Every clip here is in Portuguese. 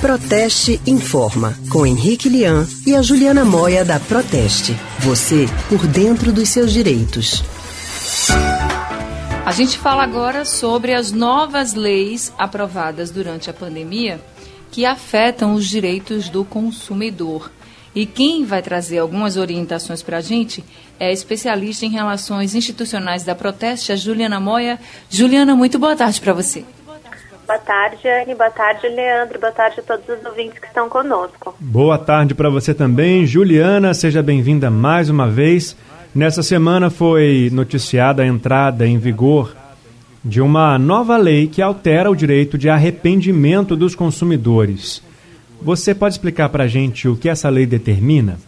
Proteste Informa, com Henrique Lian e a Juliana Moia da Proteste. Você por dentro dos seus direitos. A gente fala agora sobre as novas leis aprovadas durante a pandemia que afetam os direitos do consumidor. E quem vai trazer algumas orientações para a gente é a especialista em relações institucionais da Proteste, a Juliana Moia. Juliana, muito boa tarde para você. Boa tarde, Anne. Boa tarde, Leandro. Boa tarde a todos os ouvintes que estão conosco. Boa tarde para você também. Juliana, seja bem-vinda mais uma vez. Nessa semana foi noticiada a entrada em vigor de uma nova lei que altera o direito de arrependimento dos consumidores. Você pode explicar para a gente o que essa lei determina?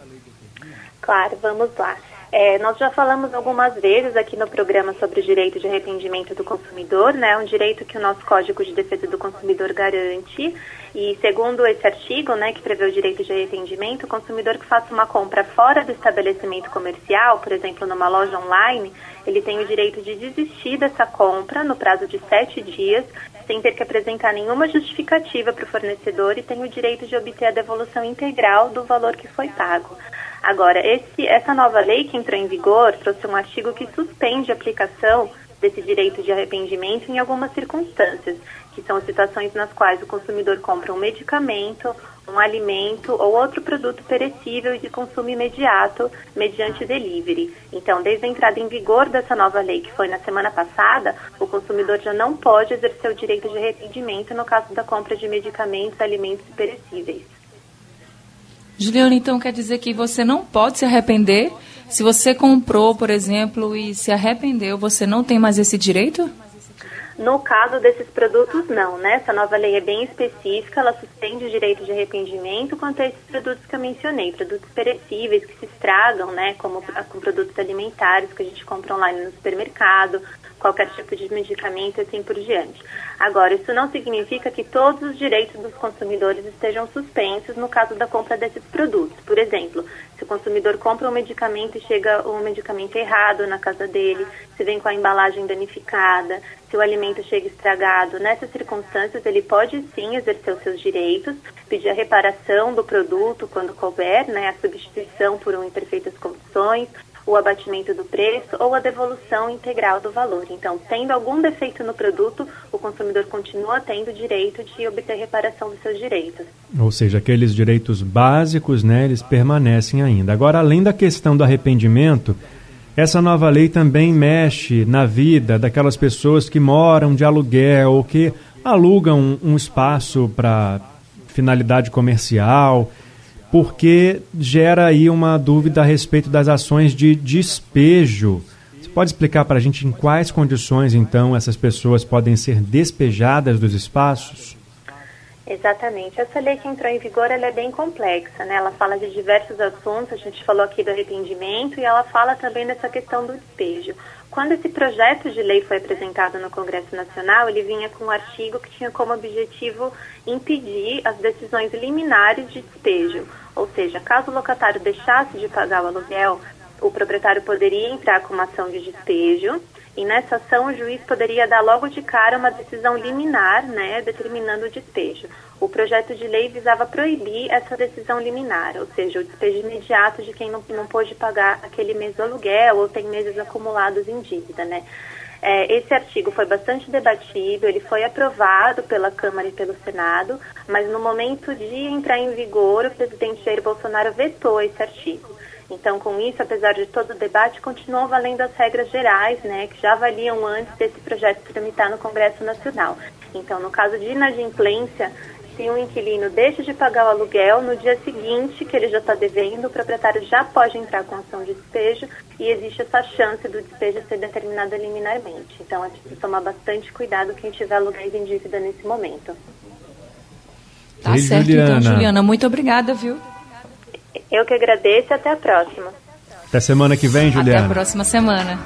Claro, vamos lá. É, nós já falamos algumas vezes aqui no programa sobre o direito de arrependimento do consumidor, né? Um direito que o nosso Código de Defesa do Consumidor garante. E segundo esse artigo, né, que prevê o direito de arrependimento, o consumidor que faça uma compra fora do estabelecimento comercial, por exemplo, numa loja online, ele tem o direito de desistir dessa compra no prazo de sete dias, sem ter que apresentar nenhuma justificativa para o fornecedor e tem o direito de obter a devolução integral do valor que foi pago. Agora, esse, essa nova lei que entrou em vigor trouxe um artigo que suspende a aplicação desse direito de arrependimento em algumas circunstâncias, que são situações nas quais o consumidor compra um medicamento, um alimento ou outro produto perecível de consumo imediato mediante delivery. Então, desde a entrada em vigor dessa nova lei, que foi na semana passada, o consumidor já não pode exercer o direito de arrependimento no caso da compra de medicamentos, alimentos perecíveis. Juliana, então quer dizer que você não pode se arrepender? Se você comprou, por exemplo, e se arrependeu, você não tem mais esse direito? No caso desses produtos, não, né? Essa nova lei é bem específica, ela suspende o direito de arrependimento quanto a esses produtos que eu mencionei, produtos perecíveis que se estragam, né? Como com produtos alimentares que a gente compra online no supermercado, qualquer tipo de medicamento e assim por diante. Agora, isso não significa que todos os direitos dos consumidores estejam suspensos no caso da compra desses produtos. Por exemplo, se o consumidor compra um medicamento e chega um medicamento errado na casa dele, se vem com a embalagem danificada, se o alimento chega estragado, nessas circunstâncias ele pode sim exercer os seus direitos, pedir a reparação do produto quando couber, né, a substituição por um em perfeitas condições, o abatimento do preço ou a devolução integral do valor. Então, tendo algum defeito no produto, o consumidor continua tendo o direito de obter reparação dos seus direitos. Ou seja, aqueles direitos básicos, né, eles permanecem ainda. Agora, além da questão do arrependimento, essa nova lei também mexe na vida daquelas pessoas que moram de aluguel ou que alugam um espaço para finalidade comercial porque gera aí uma dúvida a respeito das ações de despejo. Você pode explicar para a gente em quais condições, então, essas pessoas podem ser despejadas dos espaços? Exatamente. Essa lei que entrou em vigor ela é bem complexa, né? Ela fala de diversos assuntos, a gente falou aqui do arrependimento e ela fala também dessa questão do despejo. Quando esse projeto de lei foi apresentado no Congresso Nacional, ele vinha com um artigo que tinha como objetivo impedir as decisões liminares de despejo. Ou seja, caso o locatário deixasse de pagar o aluguel, o proprietário poderia entrar com uma ação de despejo e nessa ação o juiz poderia dar logo de cara uma decisão liminar, né, determinando o despejo. O projeto de lei visava proibir essa decisão liminar, ou seja, o despejo imediato de quem não, não pôde pagar aquele mês do aluguel ou tem meses acumulados em dívida, né. É, esse artigo foi bastante debatido, ele foi aprovado pela Câmara e pelo Senado, mas no momento de entrar em vigor, o presidente Jair Bolsonaro vetou esse artigo. Então, com isso, apesar de todo o debate, continuam valendo as regras gerais, né, que já valiam antes desse projeto tramitar no Congresso Nacional. Então, no caso de inadimplência, se um inquilino deixa de pagar o aluguel, no dia seguinte que ele já está devendo, o proprietário já pode entrar com ação de despejo e existe essa chance do despejo ser determinado liminarmente. Então, é preciso tomar bastante cuidado quem tiver aluguéis em dívida nesse momento. Tá Ei, certo, então, Juliana. então, Juliana. Muito obrigada, viu? Eu que agradeço e até a próxima. Até semana que vem, Juliana. Até a próxima semana.